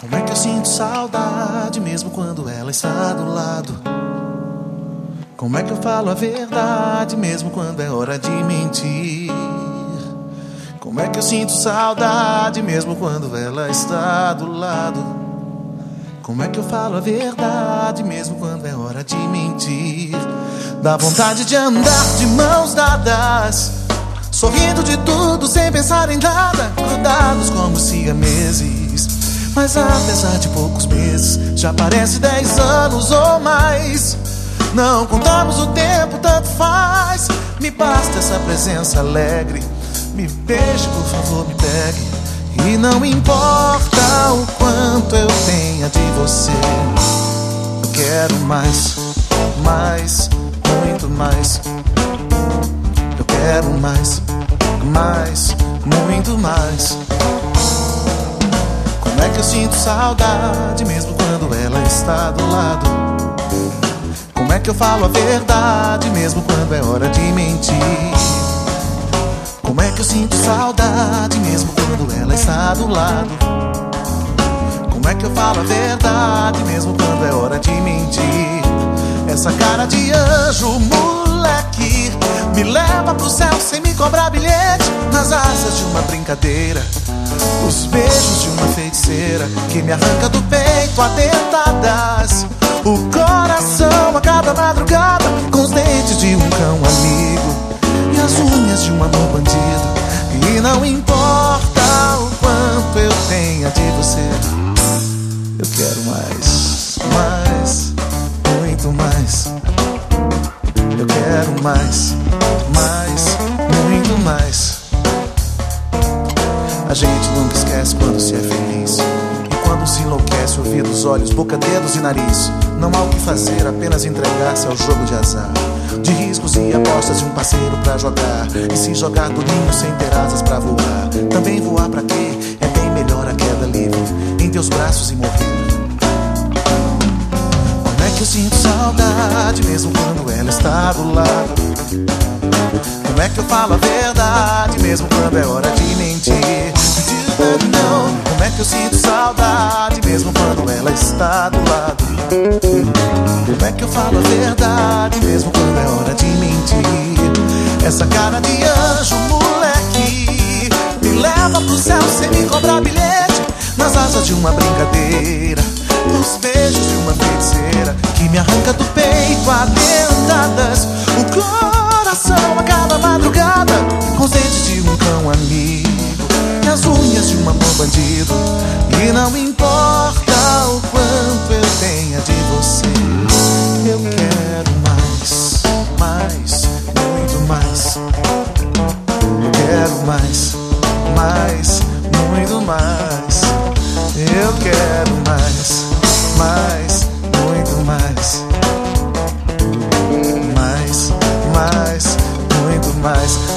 Como é que eu sinto saudade mesmo quando ela está do lado? Como é que eu falo a verdade mesmo quando é hora de mentir? Como é que eu sinto saudade mesmo quando ela está do lado? Como é que eu falo a verdade mesmo quando é hora de mentir? Dá vontade de andar de mãos dadas, sorrindo de tudo sem pensar em nada, grudados como siameses. Mas apesar de poucos meses, já parece dez anos ou mais. Não contamos o tempo, tanto faz. Me basta essa presença alegre. Me beije, por favor, me pegue. E não importa o quanto eu tenha de você. Eu quero mais, mais, muito mais. Eu quero mais, mais, muito mais. É que eu sinto saudade mesmo quando ela está do lado? Como é que eu falo a verdade mesmo quando é hora de mentir? Como é que eu sinto saudade mesmo quando ela está do lado? Como é que eu falo a verdade mesmo quando é hora de mentir? Essa cara de anjo, moleque, me leva pro céu sem me cobrar bilhete nas asas de uma brincadeira. Os beijos de uma feiticeira que me arranca do peito a dentadas. O coração a cada madrugada com os dentes de um cão amigo e as unhas de um amor bandido. E não importa o quanto eu tenha de você, eu quero mais, mais, muito mais. Eu quero mais, mais, muito mais. A gente nunca esquece quando se é feliz. E quando se enlouquece, ouvidos, olhos, boca, dedos e nariz. Não há o que fazer, apenas entregar-se ao jogo de azar. De riscos e apostas de um parceiro pra jogar. E se jogar do ninho sem ter asas pra voar. Também voar pra quê? É bem melhor a queda livre. Em teus braços e morrer. Como é que eu sinto saudade mesmo quando ela está do lado? Como é que eu falo a verdade mesmo quando é hora de mentir? Não, como é que eu sinto saudade mesmo quando ela está do lado? Como é que eu falo a verdade mesmo quando é hora de mentir? Essa cara de anjo, moleque, me leva pro céu sem me cobrar bilhete nas asas de uma brincadeira. Nos beijos de uma feiticeira que me arranca do peito a. O coração comigo E as unhas de um amor bandido. E não importa o quanto eu tenha de você Eu quero mais, mais, muito mais. Eu quero mais, mais, muito mais. Eu quero mais, mais, muito mais. Mais, mais, muito mais.